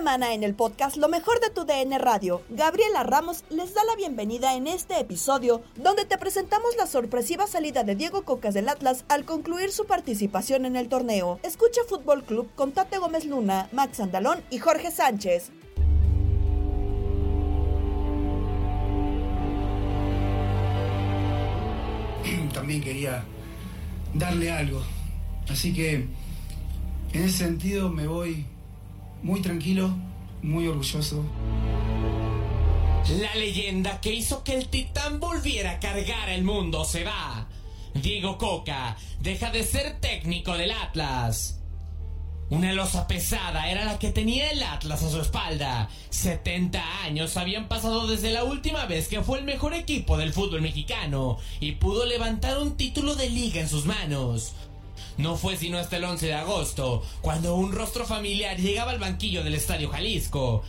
Semana en el podcast Lo mejor de tu DN Radio. Gabriela Ramos les da la bienvenida en este episodio donde te presentamos la sorpresiva salida de Diego Cocas del Atlas al concluir su participación en el torneo. Escucha Fútbol Club con Tate Gómez Luna, Max Andalón y Jorge Sánchez. también quería darle algo. Así que en ese sentido me voy muy tranquilo, muy orgulloso. La leyenda que hizo que el titán volviera a cargar el mundo se va. Diego Coca deja de ser técnico del Atlas. Una losa pesada era la que tenía el Atlas a su espalda. 70 años habían pasado desde la última vez que fue el mejor equipo del fútbol mexicano y pudo levantar un título de liga en sus manos. No fue sino hasta el 11 de agosto, cuando un rostro familiar llegaba al banquillo del Estadio Jalisco.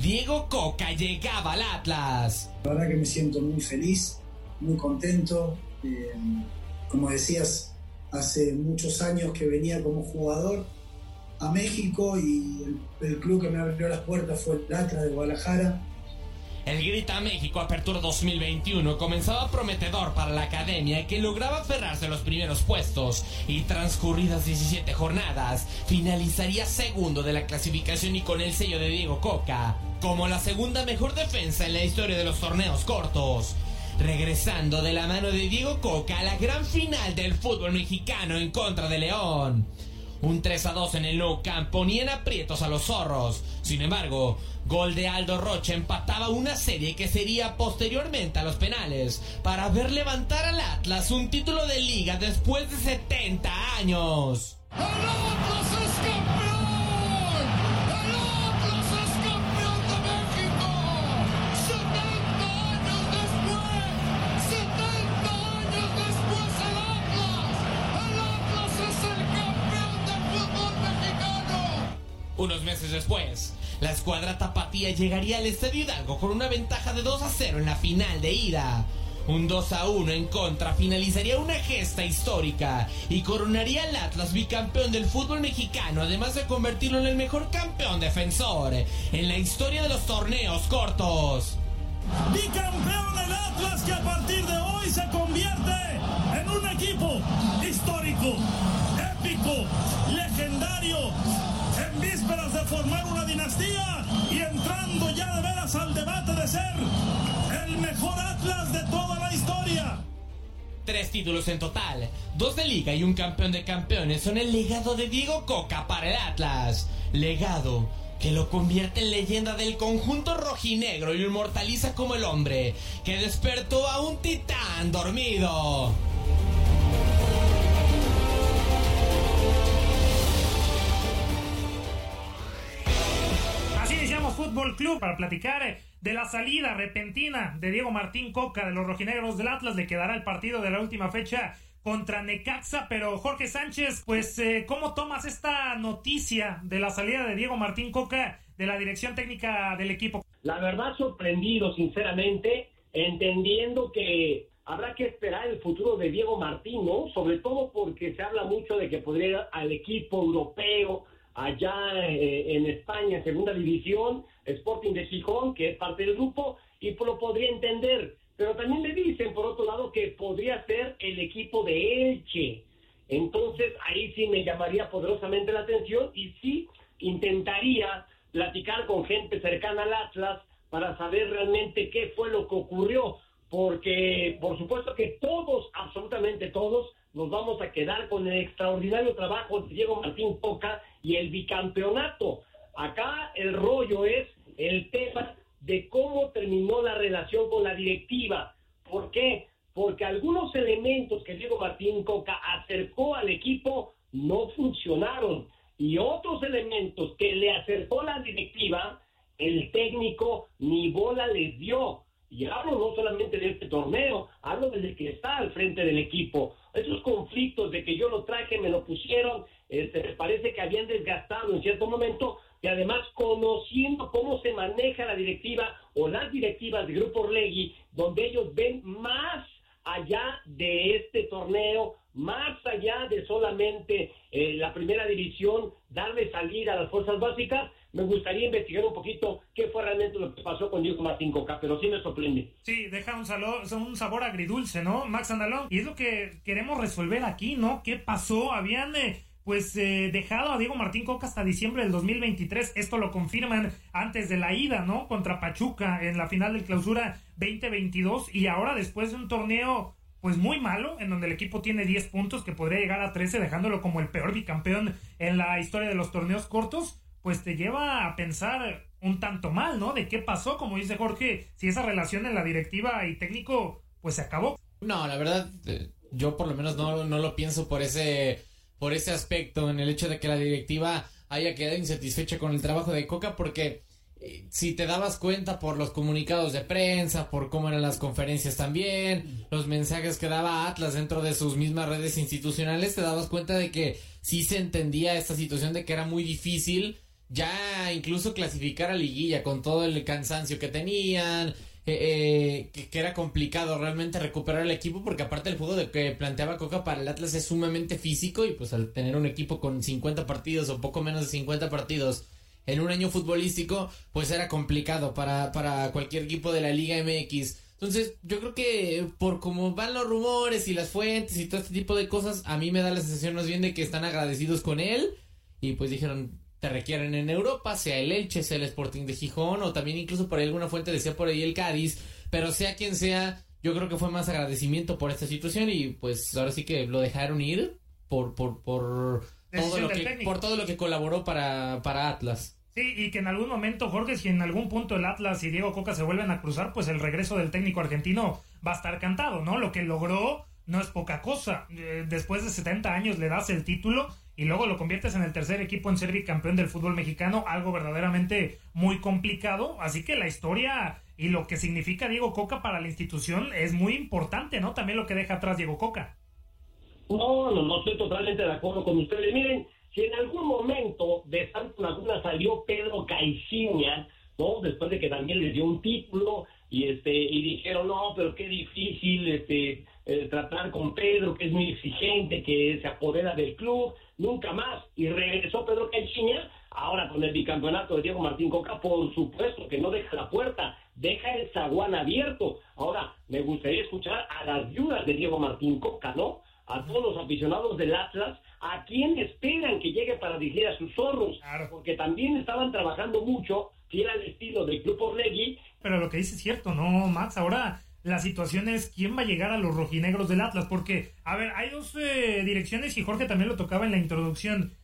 Diego Coca llegaba al Atlas. La verdad que me siento muy feliz, muy contento. Eh, como decías, hace muchos años que venía como jugador a México y el, el club que me abrió las puertas fue el Atlas de Guadalajara. El Grita México Apertura 2021 comenzaba prometedor para la academia que lograba aferrarse a los primeros puestos y transcurridas 17 jornadas finalizaría segundo de la clasificación y con el sello de Diego Coca como la segunda mejor defensa en la historia de los torneos cortos. Regresando de la mano de Diego Coca a la gran final del fútbol mexicano en contra de León. Un 3 a 2 en el Nou Camp ponían aprietos a los zorros. Sin embargo, gol de Aldo Rocha empataba una serie que sería posteriormente a los penales para ver levantar al Atlas un título de liga después de 70 años. La escuadra tapatía llegaría al Estadio Hidalgo con una ventaja de 2 a 0 en la final de ida. Un 2 a 1 en contra finalizaría una gesta histórica y coronaría al Atlas bicampeón del fútbol mexicano, además de convertirlo en el mejor campeón defensor en la historia de los torneos cortos. Bicampeón el Atlas que a partir de hoy se convierte en un equipo histórico, épico, legendario formar una dinastía y entrando ya de veras al debate de ser el mejor Atlas de toda la historia. Tres títulos en total, dos de liga y un campeón de campeones son el legado de Diego Coca para el Atlas. Legado que lo convierte en leyenda del conjunto rojinegro y lo inmortaliza como el hombre que despertó a un titán dormido. Fútbol Club para platicar eh, de la salida repentina de Diego Martín Coca de los rojinegros del Atlas. Le quedará el partido de la última fecha contra Necaxa, pero Jorge Sánchez, pues, eh, ¿cómo tomas esta noticia de la salida de Diego Martín Coca de la dirección técnica del equipo? La verdad, sorprendido, sinceramente, entendiendo que habrá que esperar el futuro de Diego Martín, ¿no? Sobre todo porque se habla mucho de que podría ir al equipo europeo allá eh, en España, segunda división, Sporting de Gijón, que es parte del grupo, y lo podría entender pero también le dicen, por otro lado, que podría ser el equipo de Elche. Entonces, ahí sí me llamaría poderosamente la atención y sí intentaría platicar con gente cercana al Atlas para saber realmente qué fue lo que ocurrió. Porque, por supuesto que todos, absolutamente todos, nos vamos a quedar con el extraordinario trabajo de Diego Martín Poca y el bicampeonato. Acá el rollo es el tema de cómo terminó la relación con la directiva. ¿Por qué? Porque algunos elementos que Diego Martín Coca acercó al equipo no funcionaron y otros elementos que le acercó la directiva, el técnico ni bola les dio. Y hablo no solamente de este torneo, hablo desde que está al frente del equipo. Esos conflictos de que yo lo traje, me lo pusieron, este, parece que habían desgastado en cierto momento y además conociendo cómo se maneja la directiva o las directivas de Grupo Orlegui, donde ellos ven más allá de este torneo, más allá de solamente eh, la primera división, darle salida a las fuerzas básicas, me gustaría investigar un poquito qué fue realmente lo que pasó con Diego Martín Coca, pero sí me sorprende. Sí, deja un, un sabor agridulce, ¿no, Max Andalón? Y es lo que queremos resolver aquí, ¿no? ¿Qué pasó? Habían... Eh, pues eh, dejado a Diego Martín Coca hasta diciembre del 2023. Esto lo confirman antes de la ida, ¿no? Contra Pachuca en la final del clausura 2022 y ahora después de un torneo pues muy malo, en donde el equipo tiene 10 puntos que podría llegar a 13 dejándolo como el peor bicampeón en la historia de los torneos cortos, pues te lleva a pensar un tanto mal, ¿no? De qué pasó, como dice Jorge, si esa relación en la directiva y técnico pues se acabó. No, la verdad, eh, yo por lo menos no, no lo pienso por ese por ese aspecto, en el hecho de que la directiva haya quedado insatisfecha con el trabajo de Coca, porque eh, si te dabas cuenta por los comunicados de prensa, por cómo eran las conferencias también, los mensajes que daba Atlas dentro de sus mismas redes institucionales, te dabas cuenta de que sí se entendía esta situación de que era muy difícil ya incluso clasificar a liguilla con todo el cansancio que tenían, eh, eh, que, era complicado realmente recuperar el equipo porque aparte el juego de que planteaba Coca para el Atlas es sumamente físico y pues al tener un equipo con 50 partidos o poco menos de 50 partidos en un año futbolístico pues era complicado para, para cualquier equipo de la Liga MX. Entonces yo creo que por cómo van los rumores y las fuentes y todo este tipo de cosas a mí me da la sensación más bien de que están agradecidos con él y pues dijeron te requieren en Europa, sea el Elche, sea el Sporting de Gijón, o también incluso por alguna fuente decía por ahí el Cádiz, pero sea quien sea, yo creo que fue más agradecimiento por esta situación y pues ahora sí que lo dejaron ir por, por, por, todo, lo que, por todo lo que colaboró para, para Atlas. Sí, y que en algún momento, Jorge, si en algún punto el Atlas y Diego Coca se vuelven a cruzar, pues el regreso del técnico argentino va a estar cantado, ¿no? Lo que logró no es poca cosa. Eh, después de 70 años le das el título y luego lo conviertes en el tercer equipo en ser bicampeón del fútbol mexicano, algo verdaderamente muy complicado. Así que la historia y lo que significa Diego Coca para la institución es muy importante, ¿no? También lo que deja atrás Diego Coca. No, no, no estoy totalmente de acuerdo con ustedes. Miren, si en algún momento de Santa Laguna salió Pedro Caiciña, ¿no? Después de que también le dio un título y este y dijeron, no, pero qué difícil este eh, tratar con Pedro, que es muy exigente, que se apodera del club nunca más. Y regresó Pedro Caixinha, ahora con el bicampeonato de Diego Martín Coca, por supuesto que no deja la puerta, deja el zaguán abierto. Ahora, me gustaría escuchar a las viudas de Diego Martín Coca, ¿no? a todos los aficionados del Atlas a quién esperan que llegue para dirigir a sus zorros, porque también estaban trabajando mucho, fiel al estilo del Club Orlegui. Pero lo que dice es cierto, ¿no, Max? Ahora la situación es quién va a llegar a los rojinegros del Atlas, porque, a ver, hay dos eh, direcciones y Jorge también lo tocaba en la introducción.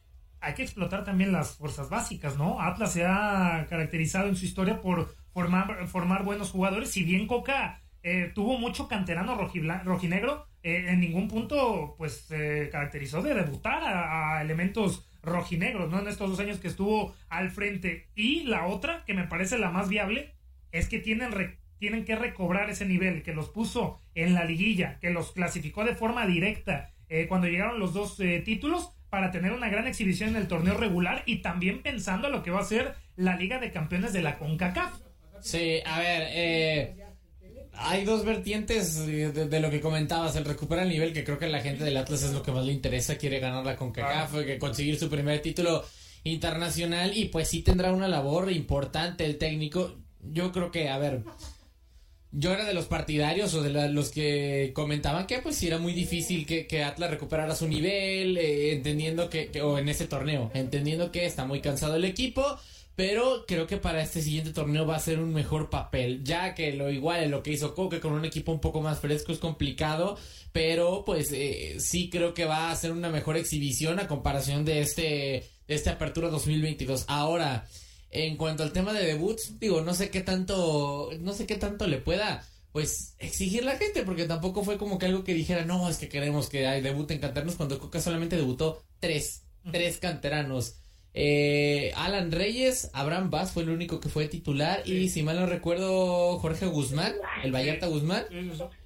Hay que explotar también las fuerzas básicas, ¿no? Atlas se ha caracterizado en su historia por formar, formar buenos jugadores, si bien Coca eh, tuvo mucho canterano rojinegro, eh, en ningún punto pues se caracterizó de debutar a, elementos rojinegros, ¿no? En estos dos años que estuvo al frente. Y la otra, que me parece la más viable, es que tienen, tienen que recobrar ese nivel, que los puso en la liguilla, que los clasificó de forma directa eh, cuando llegaron los dos títulos para tener una gran exhibición en el torneo regular y también pensando en lo que va a ser la Liga de Campeones de la CONCACAF. Sí, a ver, eh, hay dos vertientes de, lo que comentabas, el recuperar el nivel, que creo que a la gente del Atlas es lo que más le interesa, quiere ganar la CONCACAF, que conseguir su primer título internacional y pues sí tendrá una labor importante el técnico. Yo creo que, a ver, yo era de los partidarios o de los que comentaban que pues sí era muy difícil que, Atlas recuperara su nivel, eh, entendiendo que, o en ese torneo, entendiendo que está muy cansado el equipo pero creo que para este siguiente torneo va a ser un mejor papel, ya que lo igual en lo que hizo Coque con un equipo un poco más fresco es complicado, pero pues eh, sí creo que va a ser una mejor exhibición a comparación de este, de este apertura 2022. Ahora, en cuanto al tema de debuts, digo, no sé qué tanto, no sé qué tanto le pueda pues exigir la gente, porque tampoco fue como que algo que dijera, no, es que queremos que hay debut en canternos cuando Coca solamente debutó tres, tres canteranos. Eh, Alan Reyes, Abraham Vaz fue el único que fue titular y si mal no recuerdo Jorge Guzmán, el Vallarta Guzmán.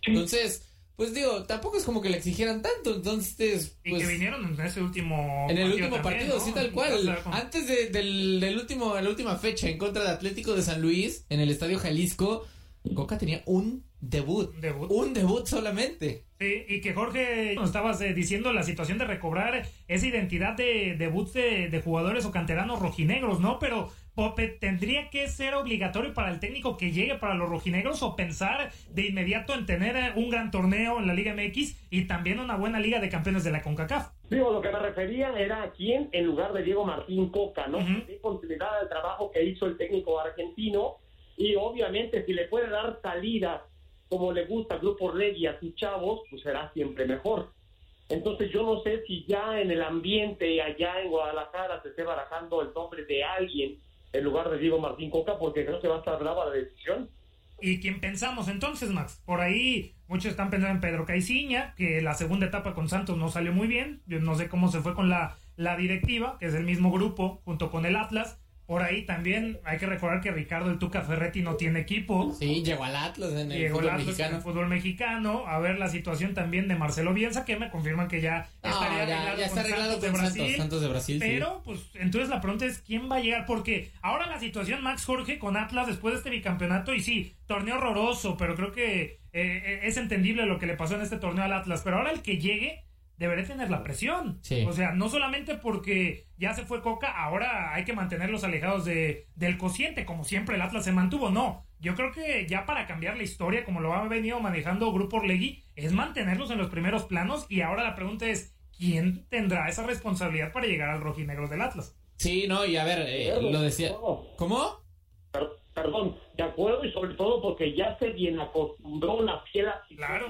Entonces, pues digo, tampoco es como que le exigieran tanto, entonces... y que pues, vinieron en ese último En el último partido, sí, tal cual. Antes del, del último, la última fecha en contra de Atlético de San Luis, en el Estadio Jalisco, Coca tenía un debut. debut. Un debut solamente. Sí, y que Jorge nos estabas eh, diciendo la situación de recobrar esa identidad de debut de, jugadores o canteranos rojinegros, ¿no? Pero Pope, ¿tendría que ser obligatorio para el técnico que llegue para los rojinegros o pensar de inmediato en tener eh, un gran torneo en la Liga MX y también una buena Liga de Campeones de la CONCACAF? Digo, lo que me refería era a quién en lugar de Diego Martín Coca, ¿no? Uh continuidad del trabajo que hizo el técnico argentino y obviamente si le puede dar salida como le gusta Grupo Regui a sus chavos, pues será siempre mejor. Entonces yo no sé si ya en el ambiente allá en Guadalajara se esté barajando el nombre de alguien en lugar de Diego Martín Coca, porque creo que va a estar brava la decisión. ¿Y quién pensamos entonces, Max? Por ahí muchos están pensando en Pedro Caiciña, que la segunda etapa con Santos no salió muy bien. Yo no sé cómo se fue con la, la directiva, que es el mismo grupo, junto con el Atlas. Por ahí también hay que recordar que Ricardo el Tuca Ferretti no tiene equipo. Sí, llegó al Atlas en el, fútbol, mexicano. En el fútbol mexicano. A ver la situación también de Marcelo Bielsa, que me confirman que ya estaría arreglado, ya, está arreglado con, Santos, de Brasil. Pero, pues, entonces la pregunta es: ¿quién va a llegar? Porque ahora la situación, Max Jorge, con Atlas después de este bicampeonato, y sí, torneo horroroso, pero creo que eh, eh, es entendible lo que le pasó en este torneo al Atlas. Pero ahora el que llegue deberé tener la presión. O sea, no solamente porque ya se fue Coca, ahora hay que mantenerlos alejados de, del cociente, como siempre el Atlas se mantuvo. No, yo creo que ya para cambiar la historia, como lo ha venido manejando Grupo Orlegui, es mantenerlos en los primeros planos. Y ahora la pregunta es: ¿quién tendrá esa responsabilidad para llegar al rojinegro del Atlas? Sí, no, y a ver, eh, lo decía. ¿Cómo? perdón, de acuerdo y sobre todo porque ya se bien acostumbró la fiel claro.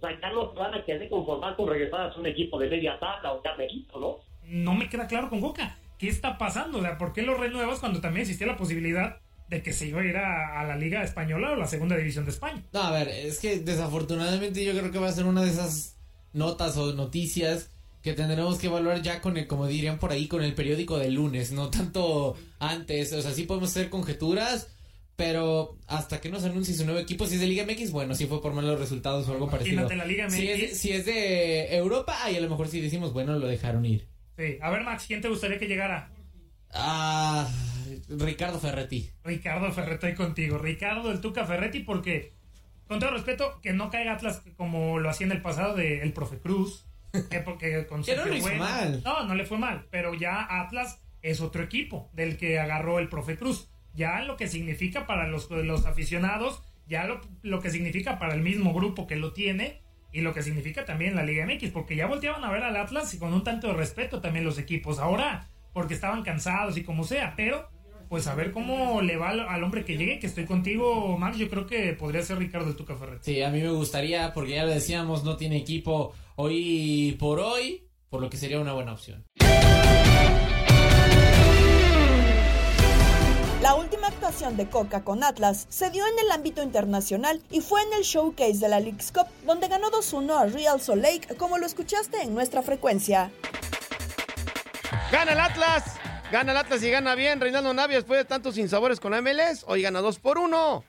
O sea, ya no van a querer conformar con regresar a un equipo de media tabla o carnerito, ¿no? No me queda claro con Boca. ¿Qué está pasando? O sea, ¿por qué lo renuevas cuando también existía la posibilidad de que se iba a ir a, la Liga Española o la Segunda División de España? No, a ver, es que desafortunadamente yo creo que va a ser una de esas notas o noticias que tendremos que evaluar ya con el, como dirían por ahí, con el periódico del lunes, no tanto antes. O sea, sí podemos hacer conjeturas pero hasta que nos anuncie su nuevo equipo, si es de Liga MX, bueno, si fue por malos resultados o algo parecido. La Liga MX. Si, es, si es de Europa, ahí a lo mejor sí decimos, bueno, lo dejaron ir. Sí. A ver, Max, ¿quién te gustaría que llegara? Ah, Ricardo Ferretti. Ricardo Ferretti ahí contigo. Ricardo el Tuca Ferretti, porque, con todo respeto, que no caiga Atlas como lo hacía en el pasado de el Profe Cruz. Que porque con que no le fue mal. No, no le fue mal. Pero ya Atlas es otro equipo del que agarró el Profe Cruz ya lo que significa para los, los aficionados, ya lo, lo, que significa para el mismo grupo que lo tiene, y lo que significa también la Liga MX, porque ya volteaban a ver al Atlas y con un tanto de respeto también los equipos. Ahora, porque estaban cansados y como sea, pero pues a ver cómo le va al, hombre que llegue, que estoy contigo, Max, yo creo que podría ser Ricardo el Tuca Ferretti. Sí, a mí me gustaría, porque ya lo decíamos, no tiene equipo hoy por hoy, por lo que sería una buena opción. La última actuación de Coca con Atlas se dio en el ámbito internacional y fue en el showcase de la League's Cup, donde ganó 2-1 a Real Salt Lake, como lo escuchaste en nuestra frecuencia. Gana el Atlas, gana el Atlas y gana bien. Reinaldo Navia después de tantos sinsabores con MLS, hoy gana 2 por 1.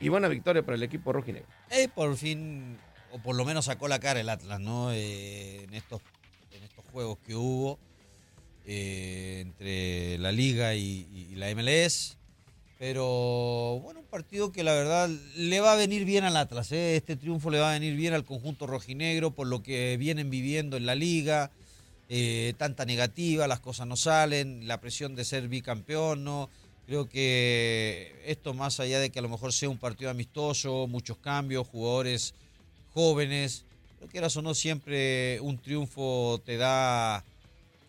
Y buena victoria para el equipo rojinegro. Eh, por fin, o por lo menos sacó la cara el Atlas, ¿no? Eh, en, estos, en estos juegos que hubo. Eh, entre la liga y, la MLS. Pero bueno, un partido que la verdad le va a venir bien al Atlas. ¿eh? Este triunfo le va a venir bien al conjunto rojinegro por lo que vienen viviendo en la liga. Eh, tanta negativa, las cosas no salen, la presión de ser bicampeón, ¿no? Creo que esto más allá de que a lo mejor sea un partido amistoso, muchos cambios, jugadores jóvenes, lo que eras o no siempre un triunfo te da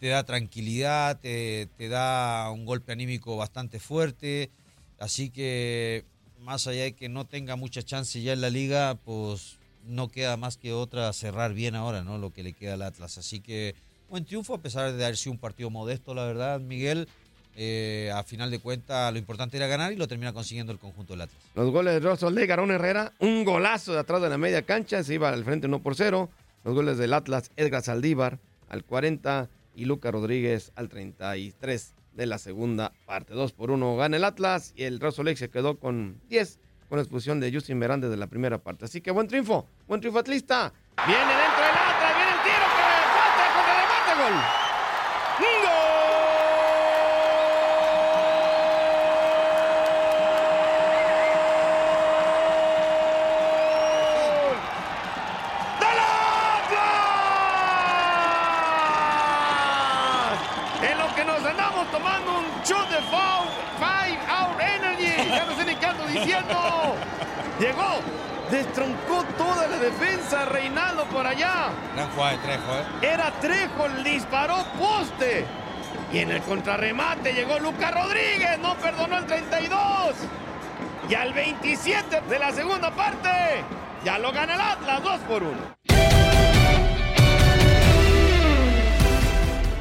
te da tranquilidad, te, da un golpe anímico bastante fuerte. Así que más allá de que no tenga mucha chance ya en la liga, pues no queda más que otra cerrar bien ahora, ¿no? Lo que le queda al Atlas. Así que buen triunfo, a pesar de haber sido un partido modesto, la verdad, Miguel. Eh, a final de cuentas, lo importante era ganar y lo termina consiguiendo el conjunto del Atlas. Los goles de Rosol de Garón Herrera, un golazo de atrás de la media cancha, se iba al frente 1 por 0. Los goles del Atlas, Edgar Saldívar al 40, y Luca Rodríguez al 33 de la segunda parte. 2 por 1 gana el Atlas y el Real Lake se quedó con 10 con la expulsión de Justin Verande de la primera parte. Así que buen triunfo, buen triunfo atlista. Viene dentro del Atlas, viene el tiro que falta con el remate. ¡Gol! Llegó, destroncó toda la defensa, Reinaldo por allá. Gran jugada de Trejo, ¿eh? Era Trejo, disparó poste. Y en el contrarremate llegó Lucas Rodríguez, no perdonó el 32. Y al 27 de la segunda parte, ya lo gana el Atlas, 2 por 1.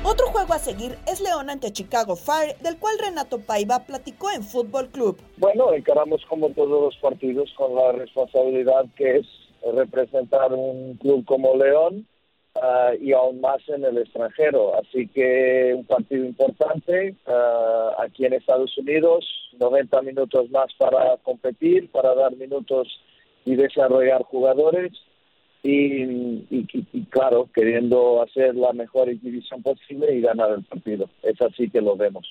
Otro juego a seguir es León ante Chicago Fire, del cual Renato Paiva platicó en Fútbol Club. Bueno, encaramos como todos los partidos con la responsabilidad que es representar un club como León ah, y aún más en el extranjero. Así que un partido importante ah, aquí en Estados Unidos, 90 minutos más para competir, para dar minutos y desarrollar jugadores y, claro, queriendo hacer la mejor exhibición posible y ganar el partido. Es así que lo vemos.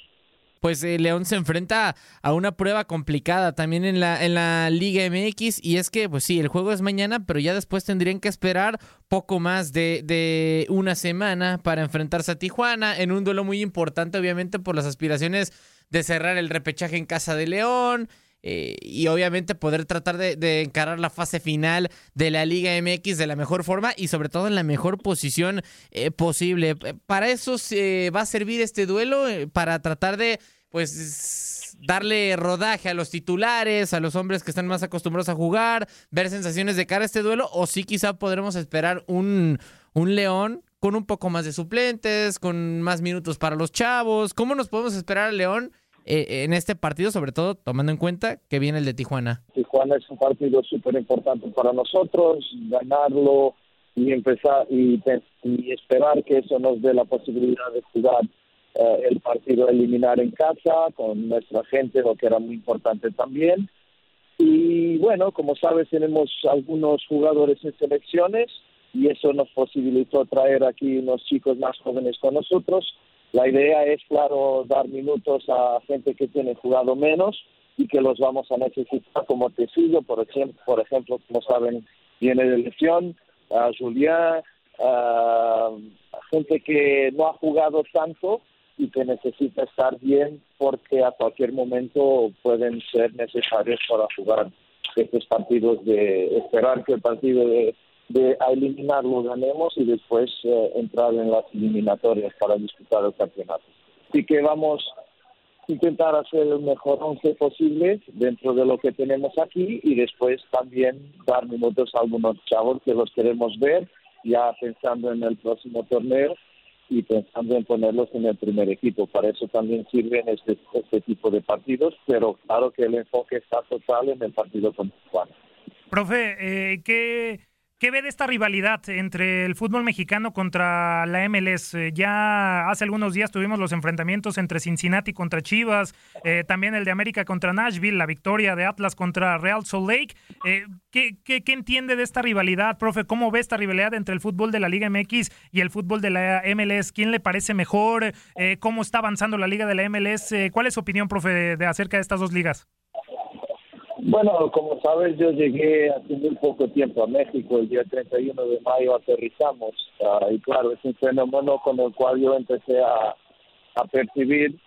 Pues eh, León se enfrenta a una prueba complicada también en la, en la Liga MX y es que, pues sí, el juego es mañana, pero ya después tendrían que esperar poco más de, de una semana para enfrentarse a Tijuana en un duelo muy importante, obviamente, por las aspiraciones de cerrar el repechaje en casa de León, eh, y obviamente poder tratar de, encarar la fase final de la Liga MX de la mejor forma y sobre todo en la mejor posición eh, posible. Para eso va a servir este duelo, eh, para tratar de pues darle rodaje a los titulares, a los hombres que están más acostumbrados a jugar, ver sensaciones de cara a este duelo, o sí quizá podremos esperar un, un León con un poco más de suplentes, con más minutos para los chavos. ¿Cómo nos podemos esperar al León? Eh, en este partido, sobre todo tomando en cuenta que viene el de Tijuana? Tijuana es un partido súper importante para nosotros, ganarlo y empezar y, esperar que eso nos dé la posibilidad de jugar eh, el partido eliminar en casa con nuestra gente, lo que era muy importante también. Y bueno, como sabes, tenemos algunos jugadores en selecciones y eso nos posibilitó traer aquí unos chicos más jóvenes con nosotros la idea es, claro, dar minutos a gente que tiene jugado menos y que los vamos a necesitar como Tecillo, por ejemplo, por ejemplo como saben, viene de lesión, a Julián, a gente que no ha jugado tanto y que necesita estar bien porque a cualquier momento pueden ser necesarios para jugar estos partidos de esperar que el partido de, de a eliminarlo ganemos y después eh, entrar en las eliminatorias para disputar el campeonato. Así que vamos a intentar hacer el mejor once posible dentro de lo que tenemos aquí y después también dar minutos a algunos chavos que los queremos ver ya pensando en el próximo torneo y pensando en ponerlos en el primer equipo. Para eso también sirven este, este tipo de partidos, pero claro que el enfoque está total en el partido con Juan. Profe, eh, ¿qué, ¿qué ve de esta rivalidad entre el fútbol mexicano contra la MLS? Eh, ya hace algunos días tuvimos los enfrentamientos entre Cincinnati contra Chivas, eh, también el de América contra Nashville, la victoria de Atlas contra Real Salt Lake. Eh, ¿qué, entiende de esta rivalidad, profe? ¿Cómo ve esta rivalidad entre el fútbol de la Liga MX y el fútbol de la MLS? ¿Quién le parece mejor? ¿Cómo está avanzando la Liga de la MLS? ¿Cuál es su opinión, profe, de acerca de estas dos ligas? Bueno, como sabes, yo llegué hace muy poco tiempo a México, el día 31 de mayo aterrizamos, ah, y claro, es un fenómeno con el cual yo empecé a, percibir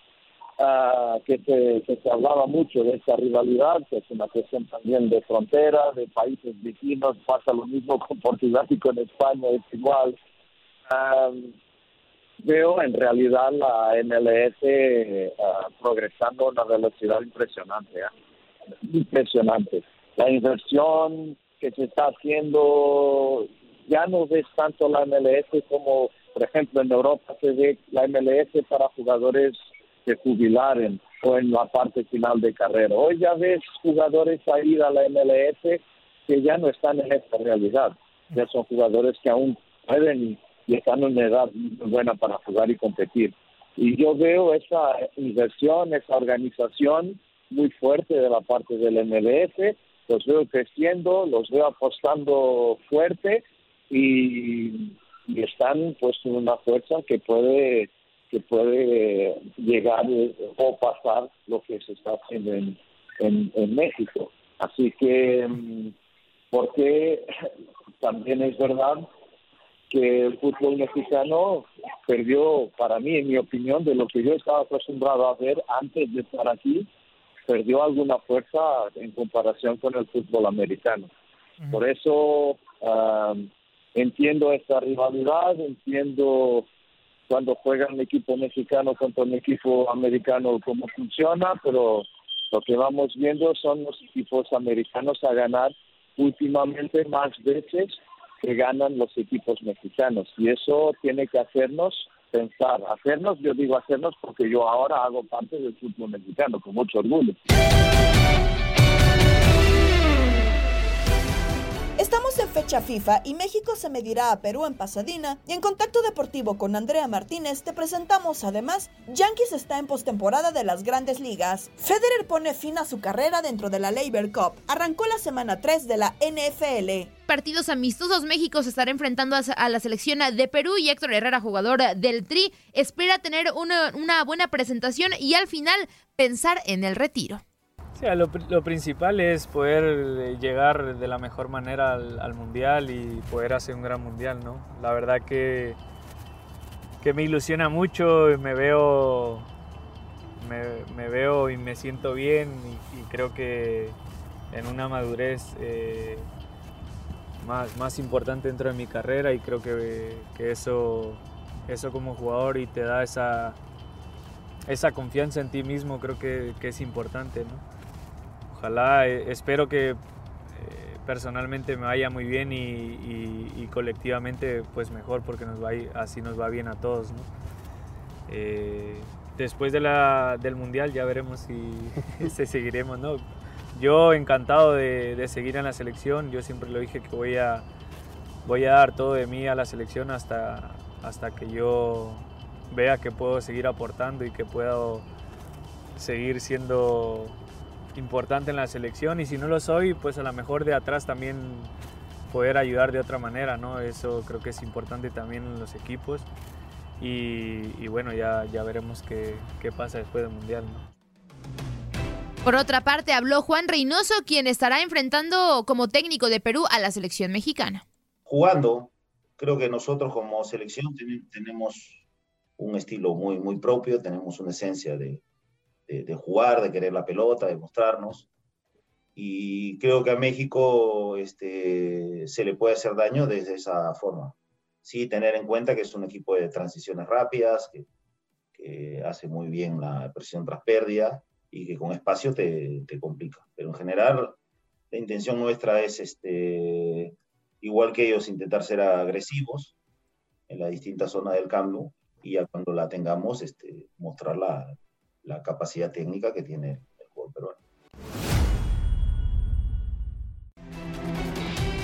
ah, que, se, hablaba mucho de esta rivalidad, que es una cuestión también de frontera, de países vecinos, pasa lo mismo con Portugal y con España, es igual. Ah, veo en realidad la MLS ah, progresando a una velocidad impresionante. ¿eh? Impresionante. La inversión que se está haciendo, ya no ves tanto la MLS como, por ejemplo, en Europa se ve la MLS para jugadores que jubilaren o en la parte final de carrera. Hoy ya ves jugadores a ir a la MLS que ya no están en esta realidad. Ya son jugadores que aún pueden y están en una edad muy buena para jugar y competir. Y yo veo esa inversión, esa organización muy fuerte de la parte del MLS, los veo creciendo, los veo apostando fuerte y, están pues en una fuerza que puede que puede llegar o pasar lo que se está haciendo en, en, en México. Así que, mm, porque también es verdad que el fútbol mexicano perdió, para mí, en mi opinión, de lo que yo estaba acostumbrado a ver antes de estar aquí, perdió alguna fuerza en comparación con el fútbol americano. Por eso um, entiendo esta rivalidad, entiendo cuando juega un equipo mexicano contra un equipo americano cómo funciona, pero lo que vamos viendo son los equipos americanos a ganar últimamente más veces que ganan los equipos mexicanos y eso tiene que hacernos pensar, hacernos, yo digo hacernos porque yo ahora hago parte del fútbol mexicano con mucho orgullo. Estamos en fecha FIFA y México se medirá a Perú en Pasadena y en Contacto Deportivo con Andrea Martínez te presentamos además Yankees está en postemporada de las grandes ligas. Federer pone fin a su carrera dentro de la Labor Cup. Arrancó la semana 3 de la NFL. Partidos amistosos, México se estará enfrentando a, la selección de Perú y Héctor Herrera, jugador del Tri, espera tener una buena presentación y al final pensar en el retiro. Lo, principal es poder eh, llegar de la mejor manera al, al, mundial y poder hacer un gran mundial, ¿no? La verdad que, que me ilusiona mucho, me veo, me, veo y me siento bien y, y, creo que en una madurez eh, más, más importante dentro de mi carrera y creo que, que eso, eso como jugador y te da esa, esa confianza en ti mismo creo que, que es importante, ¿no? Ojalá, eh, espero que eh, personalmente me vaya muy bien y, y, colectivamente pues mejor porque nos así nos va bien a todos. Eh, después del mundial ya veremos si, si seguiremos. ¿no? Yo encantado de, de, seguir en la selección, yo siempre lo dije que voy a, voy a dar todo de mí a la selección hasta, hasta que yo vea que puedo seguir aportando y que puedo seguir siendo importante en la selección y si no lo soy, pues a lo mejor de atrás también poder ayudar de otra manera, ¿no? Eso creo que es importante también en los equipos y, y bueno, ya, ya veremos qué, qué, pasa después del Mundial, ¿no? Por otra parte, habló Juan Reynoso, quien estará enfrentando como técnico de Perú a la selección mexicana. Jugando, creo que nosotros como selección tenemos un estilo muy, muy propio, tenemos una esencia de, de, jugar, de querer la pelota, de mostrarnos. y creo que a México este, se le puede hacer daño desde esa forma. Sí, tener en cuenta que es un equipo de transiciones rápidas, que, hace muy bien la presión tras pérdida y que con espacio te, te, complica. Pero en general, la intención nuestra es, este, igual que ellos, intentar ser agresivos en las distintas zonas del campo y ya cuando la tengamos, este, mostrar la, capacidad técnica que tiene el juego peruano.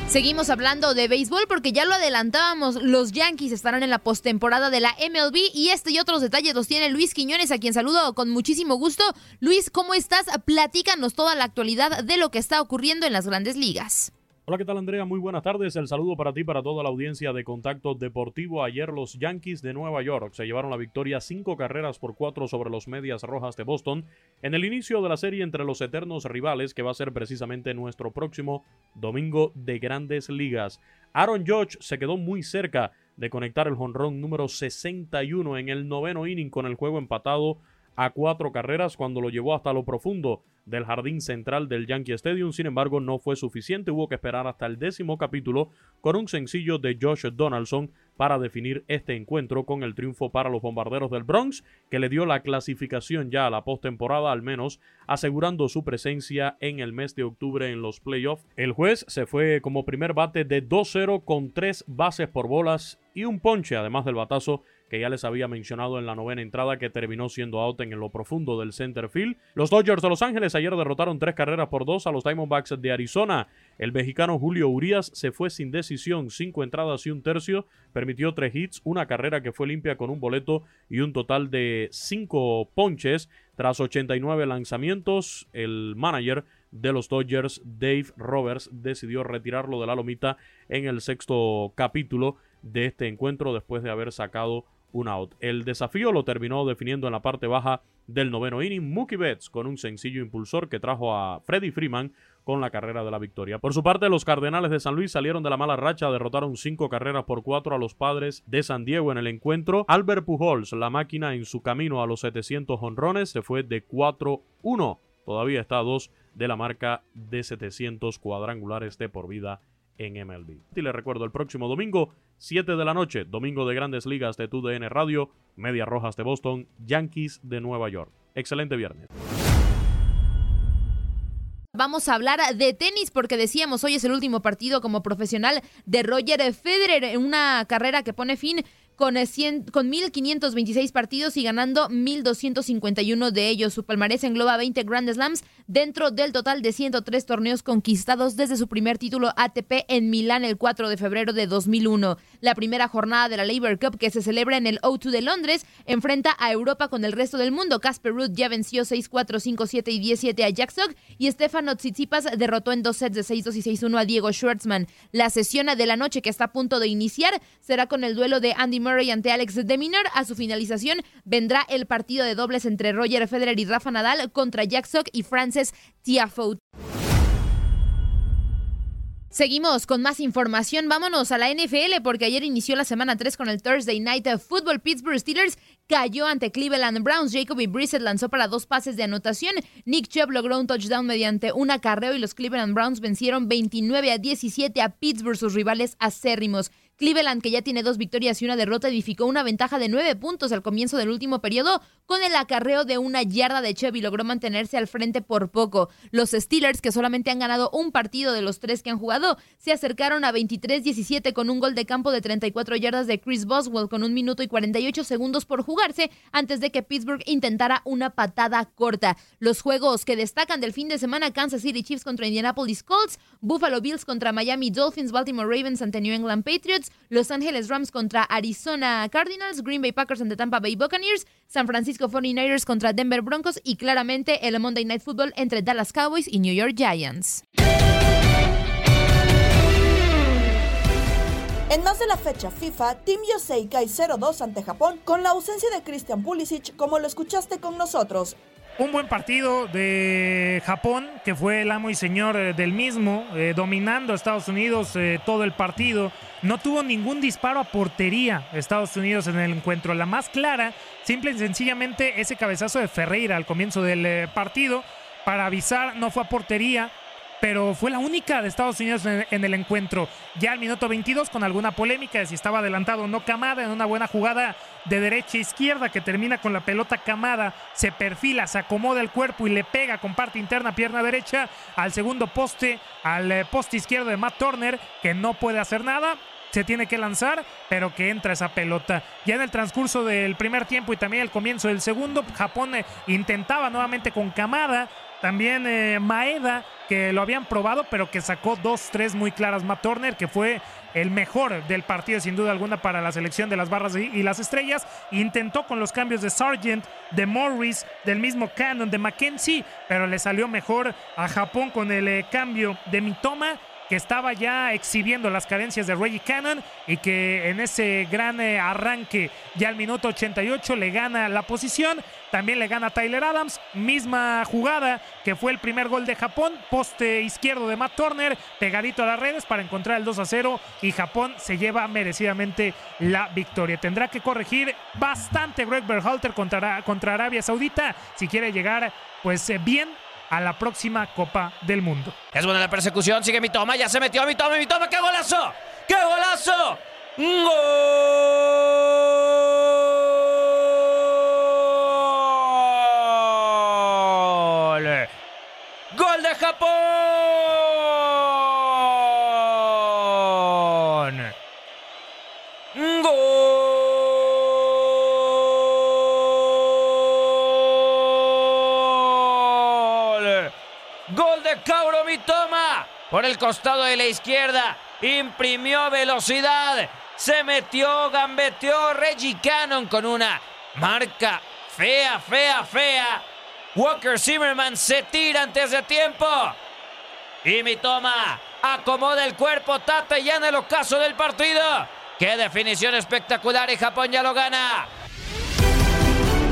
Seguimos hablando de béisbol porque ya lo adelantábamos, los Yankees estarán en la postemporada de la MLB y este y otros detalles los tiene Luis Quiñones, a quien saludo con muchísimo gusto. Luis, ¿cómo estás? Platícanos toda la actualidad de lo que está ocurriendo en las grandes ligas. Hola, ¿qué tal Andrea? Muy buenas tardes. El saludo para ti, para toda la audiencia de Contacto Deportivo. Ayer los Yankees de Nueva York se llevaron la victoria cinco carreras por cuatro sobre los Medias Rojas de Boston en el inicio de la serie entre los eternos rivales que va a ser precisamente nuestro próximo domingo de grandes ligas. Aaron Judge se quedó muy cerca de conectar el jonrón número 61 en el noveno inning con el juego empatado a cuatro carreras cuando lo llevó hasta lo profundo del jardín central del Yankee Stadium. Sin embargo, no fue suficiente. Hubo que esperar hasta el décimo capítulo con un sencillo de Josh Donaldson para definir este encuentro con el triunfo para los bombarderos del Bronx, que le dio la clasificación ya a la postemporada, al menos asegurando su presencia en el mes de octubre en los playoffs. El juez se fue como primer bate de 2-0 con tres bases por bolas y un ponche, además del batazo que ya les había mencionado en la novena entrada que terminó siendo out en lo profundo del center field. Los Dodgers de Los Ángeles ayer derrotaron tres carreras por dos a los Diamondbacks de Arizona. El mexicano Julio Urias se fue sin decisión, cinco entradas y un tercio, permitió tres hits, una carrera que fue limpia con un boleto y un total de cinco ponches. Tras 89 lanzamientos, el manager de los Dodgers, Dave Roberts, decidió retirarlo de la lomita en el sexto capítulo de este encuentro después de haber sacado un out. El desafío lo terminó definiendo en la parte baja del noveno inning Mookie Betts con un sencillo impulsor que trajo a Freddie Freeman con la carrera de la victoria. Por su parte, los Cardenales de San Luis salieron de la mala racha, derrotaron cinco carreras por cuatro a los Padres de San Diego en el encuentro. Albert Pujols, la máquina en su camino a los 700 honrones, se fue de 4-1. Todavía está a dos de la marca de 700 cuadrangulares de por vida en MLB. Y les recuerdo, el próximo domingo, 7 de la noche, domingo de grandes ligas de TUDN Radio, Medias Rojas de Boston, Yankees de Nueva York. Excelente viernes. Vamos a hablar de tenis porque decíamos hoy es el último partido como profesional de Roger Federer en una carrera que pone fin con, 100, con 1.526 partidos y ganando 1.251 de ellos. Su palmarés engloba 20 Grand Slams dentro del total de 103 torneos conquistados desde su primer título ATP en Milán el 4 de febrero de 2001. La primera jornada de la Labour Cup que se celebra en el O2 de Londres enfrenta a Europa con el resto del mundo. Casper Ruud ya venció 6-4, 5-7 y 10-7 a Jack Sock y Stefano Tsitsipas derrotó en dos sets de 6-2 y 6-1 a Diego Schwartzman. La sesión de la noche que está a punto de iniciar será con el duelo de Andy Murray ante Alex de Minaur. A su finalización vendrá el partido de dobles entre Roger Federer y Rafa Nadal contra Jack Sock y Frances Tiafoe. Seguimos con más información. Vámonos a la NFL porque ayer inició la semana 3 con el Thursday Night Football. Pittsburgh Steelers cayó ante Cleveland Browns. Jacoby Brissett lanzó para dos pases de anotación. Nick Chubb logró un touchdown mediante un acarreo y los Cleveland Browns vencieron 29 a 17 a Pittsburgh, sus rivales acérrimos. Cleveland, que ya tiene dos victorias y una derrota, edificó una ventaja de nueve puntos al comienzo del último periodo con el acarreo de una yarda de Chevy logró mantenerse al frente por poco. Los Steelers, que solamente han ganado un partido de los tres que han jugado, se acercaron a 23-17 con un gol de campo de 34 yardas de Chris Boswell con un minuto y 48 segundos por jugarse antes de que Pittsburgh intentara una patada corta. Los juegos que destacan del fin de semana, Kansas City Chiefs contra Indianapolis Colts, Buffalo Bills contra Miami Dolphins, Baltimore Ravens ante New England Patriots, los Ángeles Rams contra Arizona Cardinals, Green Bay Packers ante Tampa Bay Buccaneers, San Francisco 49ers contra Denver Broncos y claramente el Monday Night Football entre Dallas Cowboys y New York Giants. En más de la fecha FIFA, Team USA cae 0-2 ante Japón con la ausencia de Christian Pulisic como lo escuchaste con nosotros. Un buen partido de Japón, que fue el amo y señor eh, del mismo, eh, dominando a Estados Unidos eh, todo el partido. No tuvo ningún disparo a portería Estados Unidos en el encuentro. La más clara, simple y sencillamente, ese cabezazo de Ferreira al comienzo del partido para avisar, no fue a portería. Pero fue la única de Estados Unidos en, el encuentro. Ya al minuto 22, con alguna polémica de si estaba adelantado o no Camada, en una buena jugada de derecha a izquierda que termina con la pelota Camada, se perfila, se acomoda el cuerpo y le pega con parte interna, pierna derecha, al segundo poste, al eh, poste izquierdo de Matt Turner, que no puede hacer nada se tiene que lanzar, pero que entra esa pelota. Ya en el transcurso del primer tiempo y también el comienzo del segundo, Japón eh, intentaba nuevamente con Kamada, también eh, Maeda, que lo habían probado, pero que sacó dos, tres muy claras. Matt Turner, que fue el mejor del partido, sin duda alguna, para la selección de las barras y, las estrellas. Intentó con los cambios de Sargent, de Morris, del mismo Cannon, de Mackenzie, pero le salió mejor a Japón con el eh, cambio de Mitoma que estaba ya exhibiendo las carencias de Reggie Cannon y que en ese gran eh, arranque ya al minuto 88 le gana la posición. También le gana Tyler Adams, misma jugada que fue el primer gol de Japón, poste izquierdo de Matt Turner, pegadito a las redes para encontrar el 2 a 0 y Japón se lleva merecidamente la victoria. Tendrá que corregir bastante Greg Berhalter contra, contra Arabia Saudita si quiere llegar pues eh, bien a la próxima Copa del Mundo. Es buena la persecución, sigue mi toma, ya se metió mi toma, mi toma, ¡qué golazo! ¡Qué golazo! ¡Gol! ¡Gol de Japón! Por el costado de la izquierda. Imprimió velocidad. Se metió, gambeteó Reggie Cannon con una marca fea, fea, fea. Walker Zimmerman se tira antes de tiempo. Y Mitoma acomoda el cuerpo, tapa ya en el ocaso del partido. ¡Qué definición espectacular! Y Japón ya lo gana.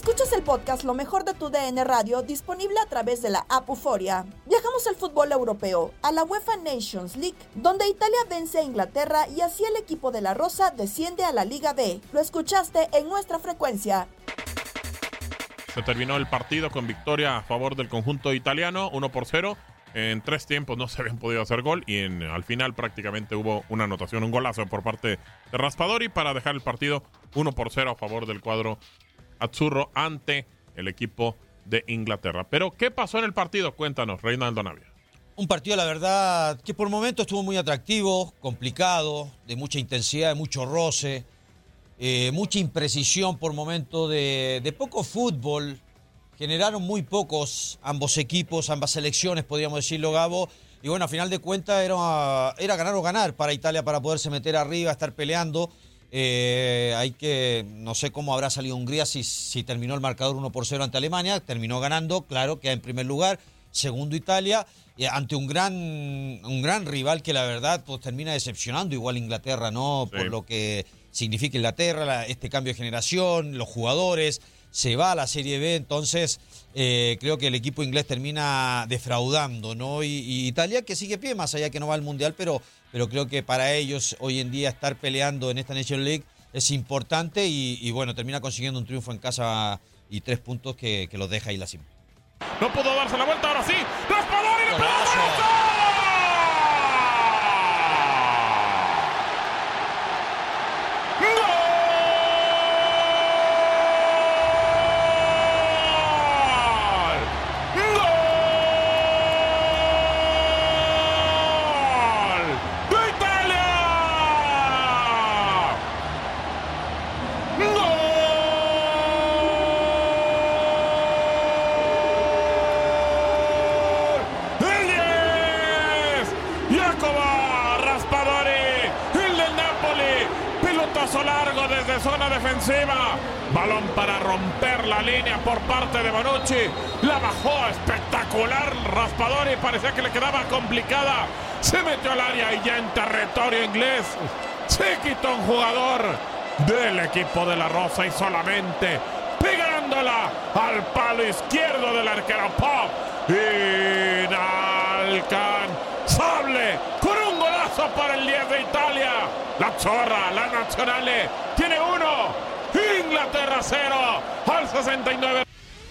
Escuchas el podcast Lo mejor de tu DN Radio disponible a través de la app Euforia. Viajamos al fútbol europeo, a la UEFA Nations League, donde Italia vence a Inglaterra y así el equipo de la Rosa desciende a la Liga B. Lo escuchaste en nuestra frecuencia. Se terminó el partido con victoria a favor del conjunto italiano, 1 por 0. En tres tiempos no se habían podido hacer gol y en, al final prácticamente hubo una anotación, un golazo por parte de Raspadori para dejar el partido 1 por 0 a favor del cuadro Azzurro ante el equipo de Inglaterra. Pero, ¿qué pasó en el partido? Cuéntanos, Reinaldo Navia. Un partido, la verdad, que por momentos estuvo muy atractivo, complicado, de mucha intensidad, de mucho roce, eh, mucha imprecisión por momentos de, de poco fútbol. Generaron muy pocos ambos equipos, ambas selecciones, podríamos decirlo, Gabo. Y bueno, a final de cuentas era, era ganar o ganar para Italia para poderse meter arriba, estar peleando. Eh, hay que, no sé cómo habrá salido Hungría si, si terminó el marcador 1 por 0 ante Alemania, terminó ganando, claro, queda en primer lugar, segundo Italia, ante un gran, un gran rival que la verdad pues termina decepcionando, igual Inglaterra, ¿no? Por lo que significa Inglaterra, la- este cambio de generación, los jugadores, se va a la Serie B, entonces eh, creo que el equipo inglés termina defraudando, ¿no? Y, y Italia que sigue pie, más allá que no va al Mundial, pero, pero creo que para ellos hoy en día estar peleando en esta Nation League es importante y, y bueno, termina consiguiendo un triunfo en casa y tres puntos que, que los deja ahí la cima. No pudo darse la vuelta, ahora sí. Raspadori le pegó ¡Gol! ¡De Italia! Jacobo Raspadori, el del Napoli. Pelotazo largo desde zona defensiva. Balón para romper la línea por parte de Bonucci. La bajó espectacular Raspadori. Parecía que le quedaba complicada. Se metió al área y ya en territorio inglés. Se quitó un jugador del equipo de la Rosa y solamente pegándola al palo izquierdo del arquero Pop. Inalcanzable con un golazo para el 10 de Italia. La Zorra, la Nazionale, tiene. Inglaterra cero al 69.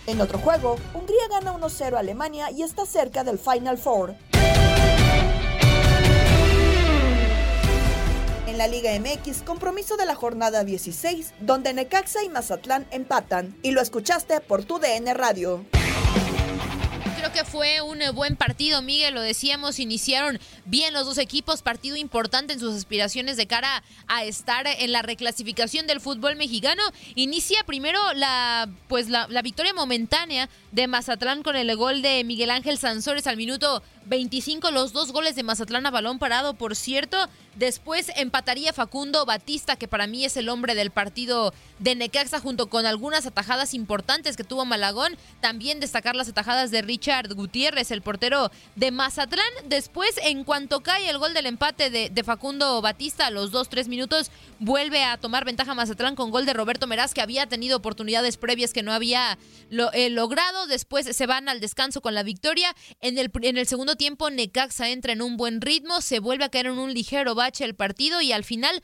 En otro juego, Hungría gana 1-0 a Alemania y está cerca del Final Four. En la Liga MX, compromiso de la jornada 16, donde Necaxa y Mazatlán empatan. Y lo escuchaste por tu DN Radio. Que fue un eh, buen partido, Miguel, lo decíamos, iniciaron bien los dos equipos, partido importante en sus aspiraciones de cara a estar en la reclasificación del fútbol mexicano. Inicia primero la pues la victoria momentánea de Mazatlán con el gol de Miguel Ángel Sansores al minuto 25, los dos goles de Mazatlán a balón parado, por cierto. Después empataría Facundo Batista, que para mí es el hombre del partido de Necaxa, junto con algunas atajadas importantes que tuvo Malagón. También destacar las atajadas de Richard Gutiérrez, el portero de Mazatlán. Después, en cuanto cae el gol del empate de, Facundo Batista, a los 2-3 minutos, vuelve a tomar ventaja Mazatlán con gol de Roberto Meraz, que había tenido oportunidades previas que no había eh, logrado. Después se van al descanso con la victoria. En el, en el segundo tiempo, Necaxa entra en un buen ritmo, se vuelve a caer en un ligero bache el partido y al final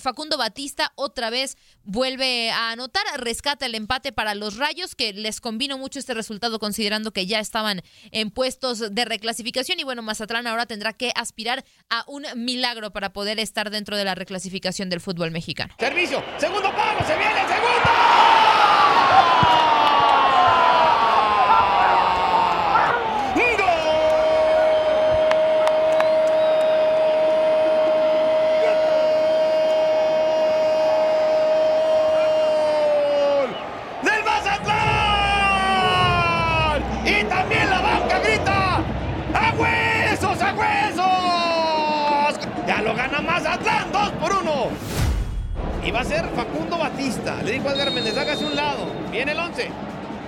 Facundo Batista otra vez vuelve a anotar, rescata el empate para los Rayos, que les convino mucho este resultado considerando que ya estaban en puestos de reclasificación y bueno, Mazatlán ahora tendrá que aspirar a un milagro para poder estar dentro de la reclasificación del fútbol mexicano. Servicio, segundo palo, se viene segundo. ¡Gol! ¡Del Mazatlán! Y también la banca grita ¡A huesos, a huesos! Ya lo gana Mazatlán, dos por uno. Y va a ser Facundo Batista. Le dijo a Edgar Méndez, hágase un lado. Viene el 11.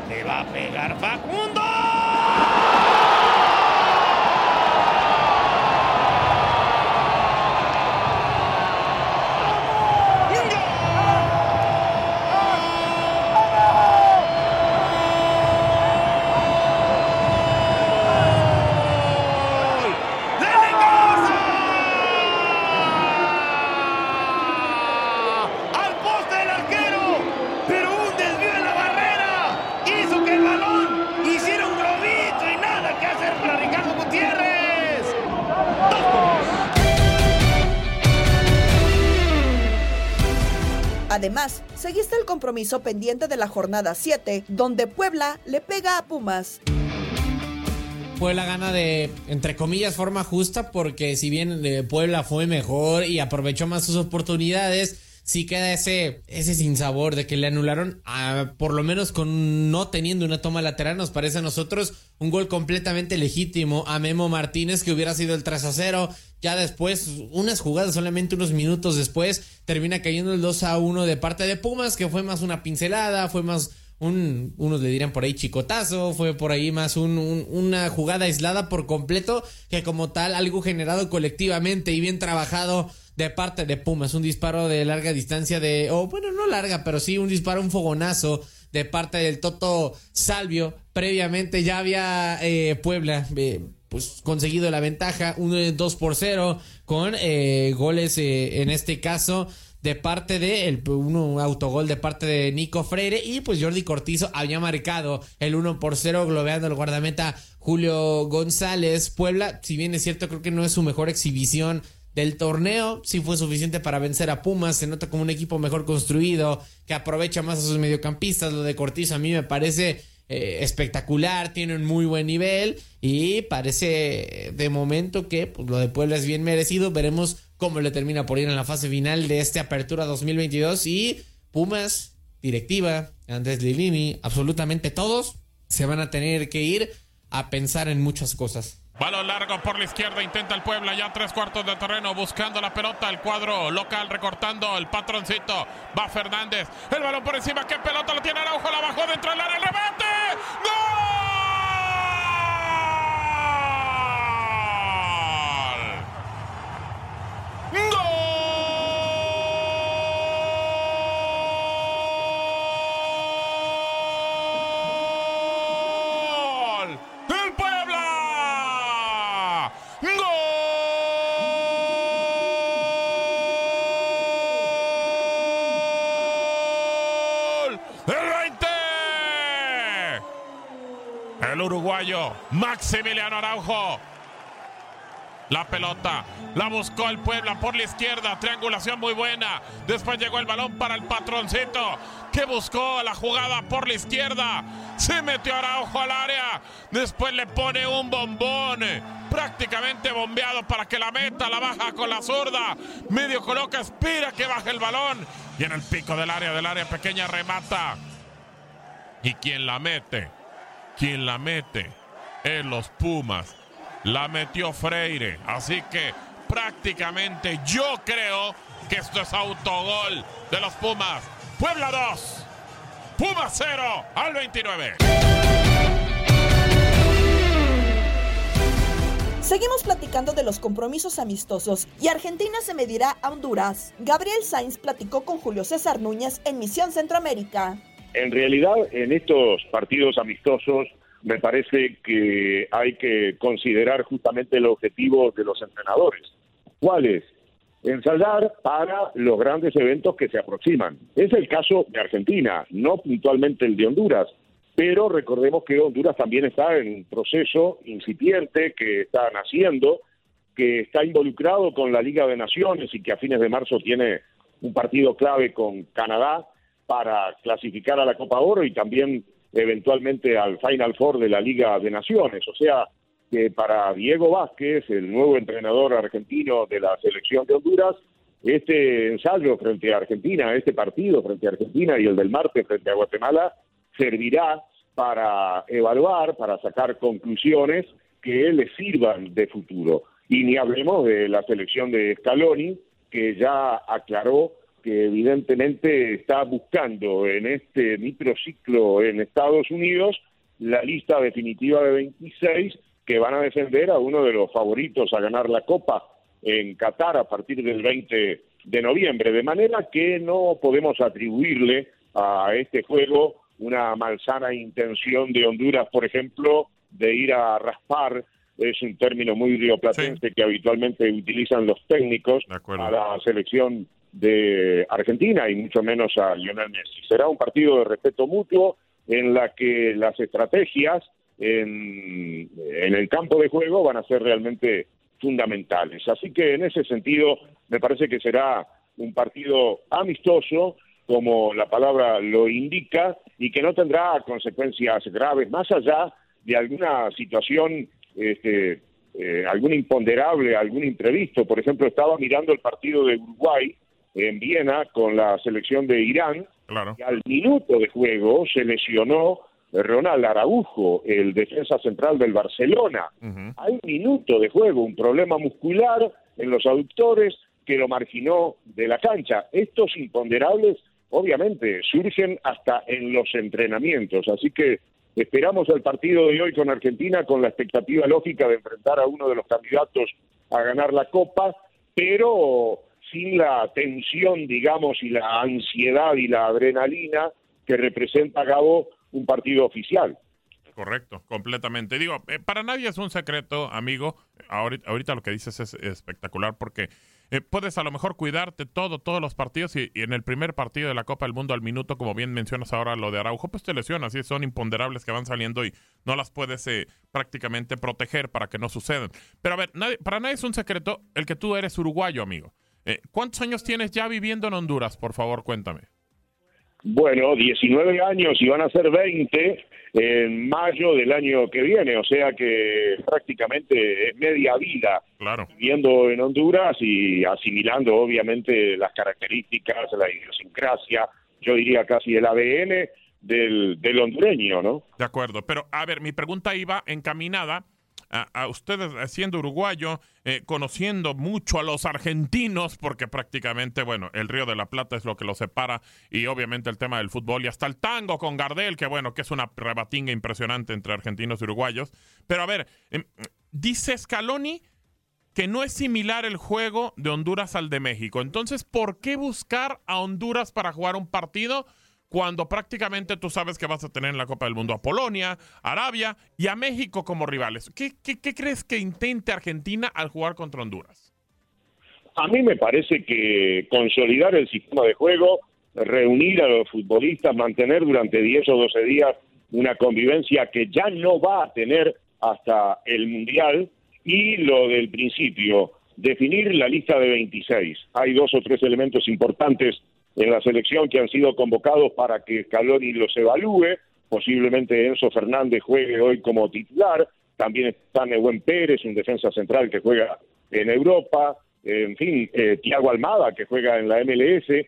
Le va a pegar Facundo. Además, seguiste el compromiso pendiente de la jornada 7, donde Puebla le pega a Pumas. Puebla gana de, entre comillas, forma justa, porque si bien eh, Puebla fue mejor y aprovechó más sus oportunidades, sí queda ese, ese sinsabor de que le anularon, por lo menos con no teniendo una toma lateral, nos parece a nosotros un gol completamente legítimo a Memo Martínez, que hubiera sido el 3 a 0. Ya después, unas jugadas solamente unos minutos después, termina cayendo el 2 a 1 de parte de Pumas, que fue más una pincelada, fue más un, unos le dirán por ahí chicotazo, fue por ahí más un- un- una jugada aislada por completo, que como tal algo generado colectivamente y bien trabajado de parte de Pumas, un disparo de larga distancia de, o bueno, no larga, pero sí un disparo, un fogonazo de parte del Toto Salvio. Previamente ya había eh, Puebla eh, pues conseguido la ventaja, un 2 por 0 con eh, goles eh, en este caso de parte de el uno autogol de parte de Nico Freire y pues Jordi Cortizo había marcado el 1 por 0 globeando al guardameta Julio González. Puebla, si bien es cierto, creo que no es su mejor exhibición del torneo, sí fue suficiente para vencer a Pumas, se nota como un equipo mejor construido, que aprovecha más a sus mediocampistas, lo de Cortizo a mí me parece eh, espectacular, tiene un muy buen nivel y parece eh, de momento que pues, lo de Puebla es bien merecido. Veremos cómo le termina por ir en la fase final de este Apertura 2022 y Pumas, directiva, Andrés Lilini, absolutamente todos se van a tener que ir a pensar en muchas cosas. Balón largo por la izquierda, intenta el Puebla, ya tres cuartos de terreno, buscando la pelota, el cuadro local recortando el patroncito. Va Fernández, el balón por encima, qué pelota lo tiene Araujo, la bajó dentro del área, remate. ¡Gol! Maximiliano Araujo la pelota la buscó el Puebla por la izquierda. Triangulación muy buena. Después llegó el balón para el patroncito que buscó la jugada por la izquierda. Se metió Araujo al área. Después le pone un bombón prácticamente bombeado para que la meta. La baja con la zurda. Medio coloca, espera que baje el balón. Y en el pico del área, del área pequeña, remata. ¿Y quién la mete? ¿Quién la mete? En los Pumas la metió Freire. Así que prácticamente yo creo que esto es autogol de los Pumas. Puebla 2, Pumas 0 al 29. Seguimos platicando de los compromisos amistosos y Argentina se medirá a Honduras. Gabriel Sainz platicó con Julio César Núñez en Misión Centroamérica. En realidad, en estos partidos amistosos, me parece que hay que considerar justamente el objetivo de los entrenadores. ¿Cuál es? Ensayar para los grandes eventos que se aproximan. Es el caso de Argentina, no puntualmente el de Honduras, pero recordemos que Honduras también está en un proceso incipiente que está naciendo, que está involucrado con la Liga de Naciones y que a fines de marzo tiene un partido clave con Canadá para clasificar a la Copa Oro y también eventualmente al Final Four de la Liga de Naciones. O sea, que para Diego Vázquez, el nuevo entrenador argentino de la selección de Honduras, este ensayo frente a Argentina, este partido frente a Argentina y el del martes frente a Guatemala, servirá para evaluar, para sacar conclusiones que le sirvan de futuro. Y ni hablemos de la selección de Scaloni, que ya aclaró que evidentemente está buscando en este microciclo en Estados Unidos la lista definitiva de 26 que van a defender a uno de los favoritos a ganar la Copa en Qatar a partir del 20 de noviembre, de manera que no podemos atribuirle a este juego una malsana intención de Honduras, por ejemplo, de ir a raspar, es un término muy rioplatense que habitualmente utilizan los técnicos a la selección de Argentina y mucho menos a Lionel Messi. Será un partido de respeto mutuo en la que las estrategias en, en, el campo de juego van a ser realmente fundamentales. Así que en ese sentido me parece que será un partido amistoso, como la palabra lo indica, y que no tendrá consecuencias graves, más allá de alguna situación, este, eh, algún imponderable, algún imprevisto. Por ejemplo, estaba mirando el partido de Uruguay, en Viena con la selección de Irán. Y al minuto de juego se lesionó Ronald Araujo, el defensa central del Barcelona. Hay un minuto de juego, un problema muscular en los aductores que lo marginó de la cancha. Estos imponderables, obviamente, surgen hasta en los entrenamientos. Así que esperamos el partido de hoy con Argentina con la expectativa lógica de enfrentar a uno de los candidatos a ganar la Copa, pero sin la tensión, digamos, y la ansiedad y la adrenalina que representa, Gabo, un partido oficial. Correcto, completamente. Digo, eh, para nadie es un secreto, amigo. Ahorita, ahorita lo que dices es espectacular porque eh, puedes a lo mejor cuidarte todo, todos los partidos y, en el primer partido de la Copa del Mundo al minuto, como bien mencionas ahora lo de Araujo, pues te lesionas y son imponderables que van saliendo y no las puedes eh, prácticamente proteger para que no sucedan. Pero a ver, nadie, para nadie es un secreto el que tú eres uruguayo, amigo. Eh, ¿Cuántos años tienes ya viviendo en Honduras? Por favor, cuéntame. Bueno, 19 años y van a ser 20 en mayo del año que viene, o sea que prácticamente es media vida claro. viviendo en Honduras y asimilando obviamente las características, la idiosincrasia, yo diría casi el ADN del, del hondureño, ¿no? De acuerdo, pero a ver, mi pregunta iba encaminada a, ustedes eh, siendo uruguayo, eh, conociendo mucho a los argentinos, porque prácticamente, bueno, el Río de la Plata es lo que los separa y obviamente el tema del fútbol y hasta el tango con Gardel, que bueno, que es una rebatinga impresionante entre argentinos y uruguayos. Pero a ver, em, dice Scaloni que no es similar el juego de Honduras al de México. Entonces, ¿por qué buscar a Honduras para jugar un partido cuando prácticamente tú sabes que vas a tener en la Copa del Mundo a Polonia, Arabia y a México como rivales? ¿Qué, qué, qué crees que intente Argentina al jugar contra Honduras? A mí me parece que consolidar el sistema de juego, reunir a los futbolistas, mantener durante 10 o 12 días una convivencia que ya no va a tener hasta el Mundial y lo del principio, definir la lista de 26. Hay dos o tres elementos importantes en la selección que han sido convocados para que Scaloni los evalúe. Posiblemente Enzo Fernández juegue hoy como titular. También está Nebuen Pérez, un defensa central que juega en Europa. En fin, eh, Tiago Almada, que juega en la MLS.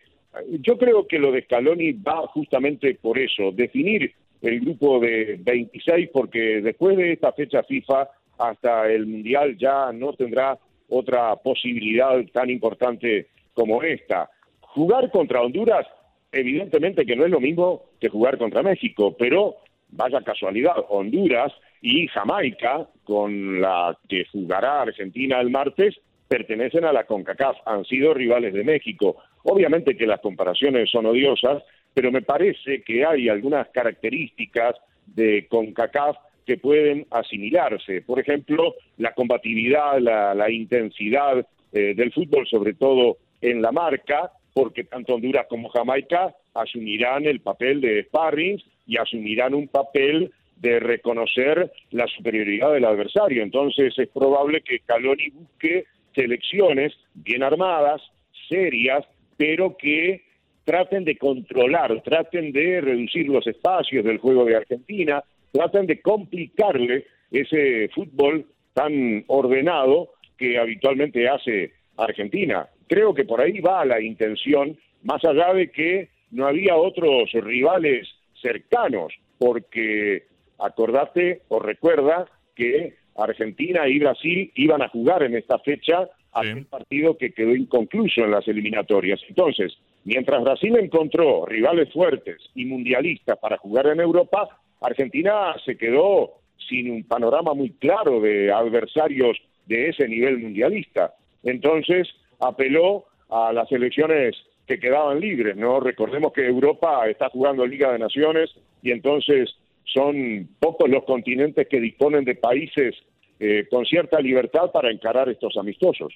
Yo creo que lo de Scaloni va justamente por eso, definir el grupo de 26, porque después de esta fecha FIFA hasta el Mundial ya no tendrá otra posibilidad tan importante como esta. Jugar contra Honduras, evidentemente que no es lo mismo que jugar contra México, pero vaya casualidad, Honduras y Jamaica, con la que jugará Argentina el martes, pertenecen a la CONCACAF, han sido rivales de México. Obviamente que las comparaciones son odiosas, pero me parece que hay algunas características de CONCACAF que pueden asimilarse. Por ejemplo, la combatividad, la, la intensidad eh, del fútbol, sobre todo en la marca, porque tanto Honduras como Jamaica asumirán el papel de sparring y asumirán un papel de reconocer la superioridad del adversario. Entonces es probable que Caloni busque selecciones bien armadas, serias, pero que traten de controlar, traten de reducir los espacios del juego de Argentina, traten de complicarle ese fútbol tan ordenado que habitualmente hace Argentina. Creo que por ahí va la intención, más allá de que no había otros rivales cercanos, porque acordate o recuerda que Argentina y Brasil iban a jugar en esta fecha aquel partido que quedó inconcluso en las eliminatorias. Entonces, mientras Brasil encontró rivales fuertes y mundialistas para jugar en Europa, Argentina se quedó sin un panorama muy claro de adversarios de ese nivel mundialista. Entonces, apeló a las elecciones que quedaban libres, ¿no? Recordemos que Europa está jugando Liga de Naciones y entonces son pocos los continentes que disponen de países eh, con cierta libertad para encarar estos amistosos.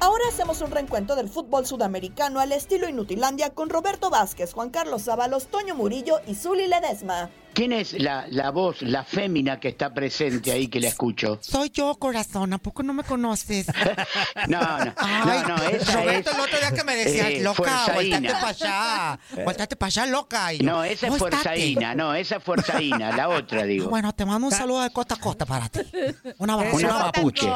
Ahora hacemos un reencuentro del fútbol sudamericano al estilo Inutilandia con Roberto Vázquez, Juan Carlos Zábalos, Toño Murillo y Zuli Ledesma. ¿Quién es la, la voz, la fémina que está presente ahí que la escucho? Soy yo, corazón. ¿A poco no me conoces? No, no, Ay, no, no, esa Roberto, es, el otro día que me decías, eh, loca, vuéltate para allá. Vuéltate para allá, loca. Y yo, No, esa es. Fuerzaína, no, esa es Fuerzaína, la otra digo. Bueno, te mando un saludo de costa a costa para ti. Un abrazo. Una papuche.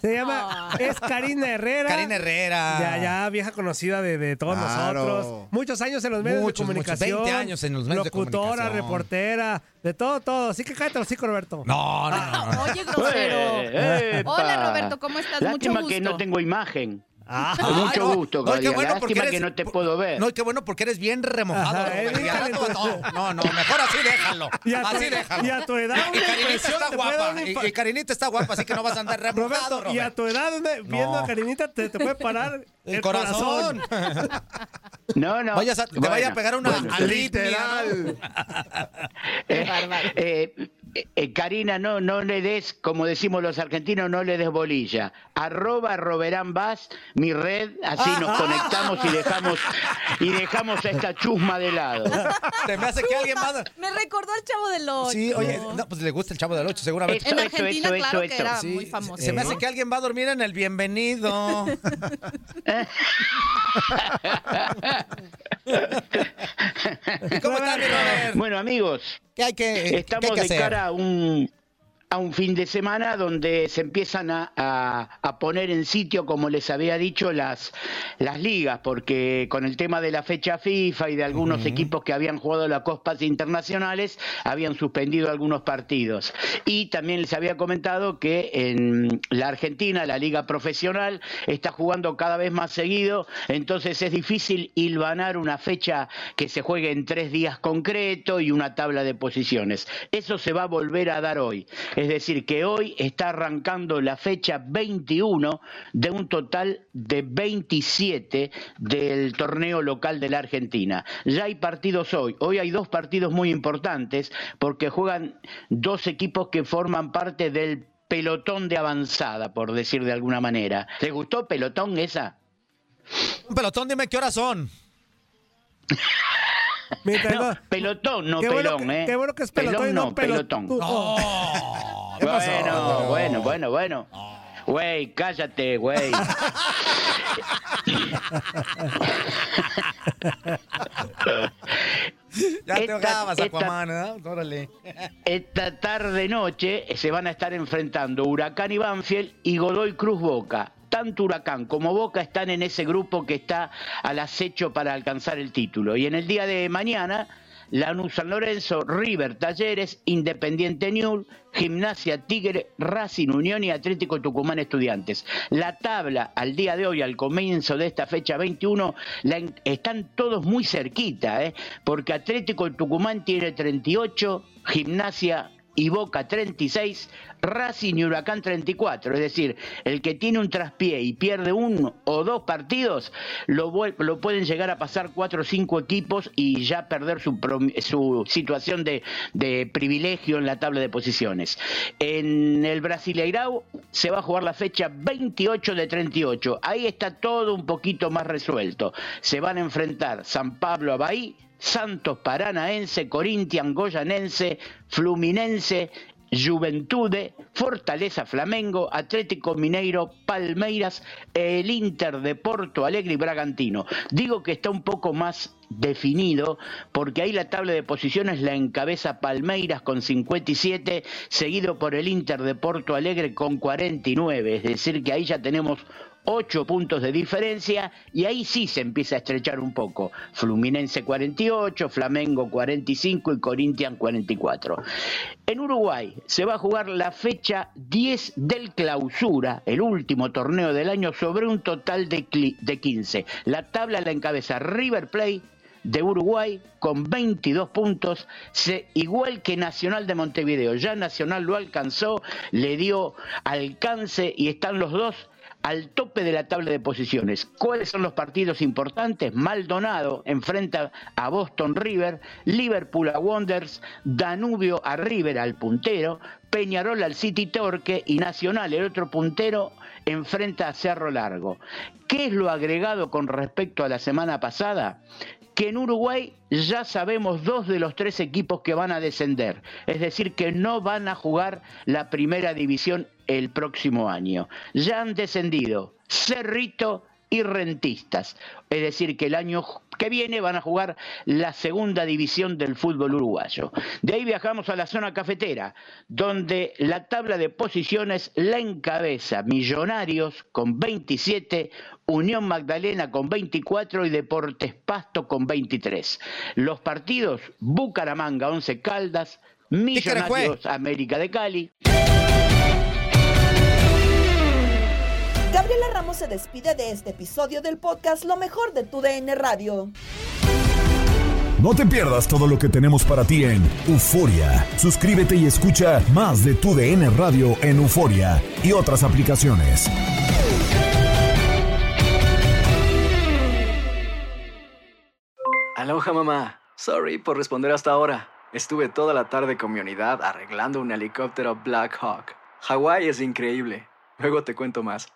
Se llama, es Karina Herrera. Karina Herrera. Ya, ya, vieja conocida de, de todos Claro. nosotros. Muchos años en los medios Muchos, de muchos, comunicación. 20 años en los medios de Locutora, comunicación. Reportera, de todo, todo. Así que cállate los hocico, Roberto. No, no, no. Oye, grosero. Eh. Hola, Roberto, ¿cómo estás? Lástima Mucho gusto. que no tengo imagen. Ah, Mucho no, gusto, no, qué Claudia. bueno porque Lástima eres- que no te puedo ver. No, y qué bueno porque eres bien remojado. Ajá, Y no, no, no, mejor así déjalo. Y a tu- así déjalo. y a tu edad, Y una Karinita impresión está guapa. Y, y Karinita está guapa, así que no vas a andar remojado, Roberto, y a tu edad, donde- viendo No. a Karinita, te, te puede parar el, El corazón. No, no. Vayas a- te Bueno, vaya a pegar una bueno. Eh, eh, eh, Karina, no, no le des, como decimos los argentinos, no le des bolilla. Arroba Roberán Vaz, mi red, así Ah. nos conectamos y dejamos y dejamos a esta chusma de lado. Se me hace que alguien va a... Me recordó al chavo del ocho. Sí, oye, no, pues le gusta el chavo del 8, seguramente. En Argentina, claro que era muy famoso. Se me hace que alguien va a dormir en el bienvenido. Bueno, amigos, ¿Qué hay que, estamos qué hay que de hacer? cara a un a un fin de semana donde se empiezan a, a- a poner en sitio, como les había dicho, las, las ligas, porque con el tema de la fecha FIFA y de algunos equipos que habían jugado las copas internacionales, habían suspendido algunos partidos. Y también les había comentado que en la Argentina, la liga profesional, está jugando cada vez más seguido, entonces es difícil hilvanar una fecha que se juegue en tres días concreto y una tabla de posiciones. Eso se va a volver a dar hoy. Es decir, que hoy está arrancando la fecha 21 de un total de 27 del torneo local de la Argentina. Ya hay partidos hoy. Hoy hay dos partidos muy importantes porque juegan dos equipos que forman parte del pelotón de avanzada, por decir de alguna manera. ¿Te gustó pelotón esa? Un pelotón, dime qué horas son. No, pelotón, no Qué bueno pelón, que- ¿eh? qué bueno que es pelotón y no pelotón. pelotón. ¿Qué pasó? Bueno, bueno, bueno, bueno. Güey, cállate, güey. Ya te Esta- ahogabas, esta- Aquaman, ¿eh? Órale. Esta tarde noche se van a estar enfrentando Huracán y Banfield y Godoy Cruz Boca. Tanto Huracán como Boca están en ese grupo que está al acecho para alcanzar el título. Y en el día de mañana, Lanús San Lorenzo, River Talleres, Independiente Newell, Gimnasia Tigre, Racing Unión y Atlético Tucumán Estudiantes. La tabla al día de hoy, al comienzo de esta fecha 21, la están todos muy cerquita, ¿eh? porque Atlético Tucumán tiene 38, Gimnasia y Boca 36, Racing y Huracán 34. Es decir, el que tiene un traspié y pierde uno o dos partidos, lo, lo pueden llegar a pasar cuatro o cinco equipos y ya perder su, su situación de, de privilegio en la tabla de posiciones. En el Brasileirao se va a jugar la fecha 28 de 38. Ahí está todo un poquito más resuelto. Se van a enfrentar San Pablo a Bahía, Santos Paranaense, Corinthians Goyanense, Fluminense, Juventude, Fortaleza Flamengo, Atlético Mineiro, Palmeiras, el Inter de Porto Alegre y Bragantino. Digo que está un poco más definido porque ahí la tabla de posiciones la encabeza Palmeiras con 57, seguido por el Inter de Porto Alegre con 49, es decir que ahí ya tenemos ocho puntos de diferencia y ahí sí se empieza a estrechar un poco. Fluminense 48, Flamengo 45 y Corinthians 44. En Uruguay se va a jugar la fecha 10 del clausura, el último torneo del año, sobre un total de, de 15. La tabla la encabeza River Plate de Uruguay con 22 puntos, igual que Nacional de Montevideo. Ya Nacional lo alcanzó, le dio alcance y están los dos al tope de la tabla de posiciones. ¿Cuáles son los partidos importantes? Maldonado enfrenta a Boston River, Liverpool a Wanderers, Danubio a River al puntero, Peñarol al City Torque y Nacional, el otro puntero, enfrenta a Cerro Largo. ¿Qué es lo agregado con respecto a la semana pasada? que en Uruguay ya sabemos dos de los tres equipos que van a descender, es decir, que no van a jugar la primera división el próximo año. Ya han descendido Cerrito y Rentistas, es decir, que el año que viene van a jugar la segunda división del fútbol uruguayo. De ahí viajamos a la zona cafetera, donde la tabla de posiciones la encabeza Millonarios con 27, Unión Magdalena con 24 y Deportes Pasto con 23. Los partidos Bucaramanga 11 Caldas, Millonarios América de Cali. Gabriela Ramos se despide de este episodio del podcast Lo mejor de tu DN Radio. No te pierdas todo lo que tenemos para ti en Euforia. Suscríbete y escucha más de tu DN Radio en Euforia y otras aplicaciones. Aloha mamá. Sorry por responder hasta ahora. Estuve toda la tarde con mi unidad arreglando un helicóptero Black Hawk. Hawái es increíble. Luego te cuento más.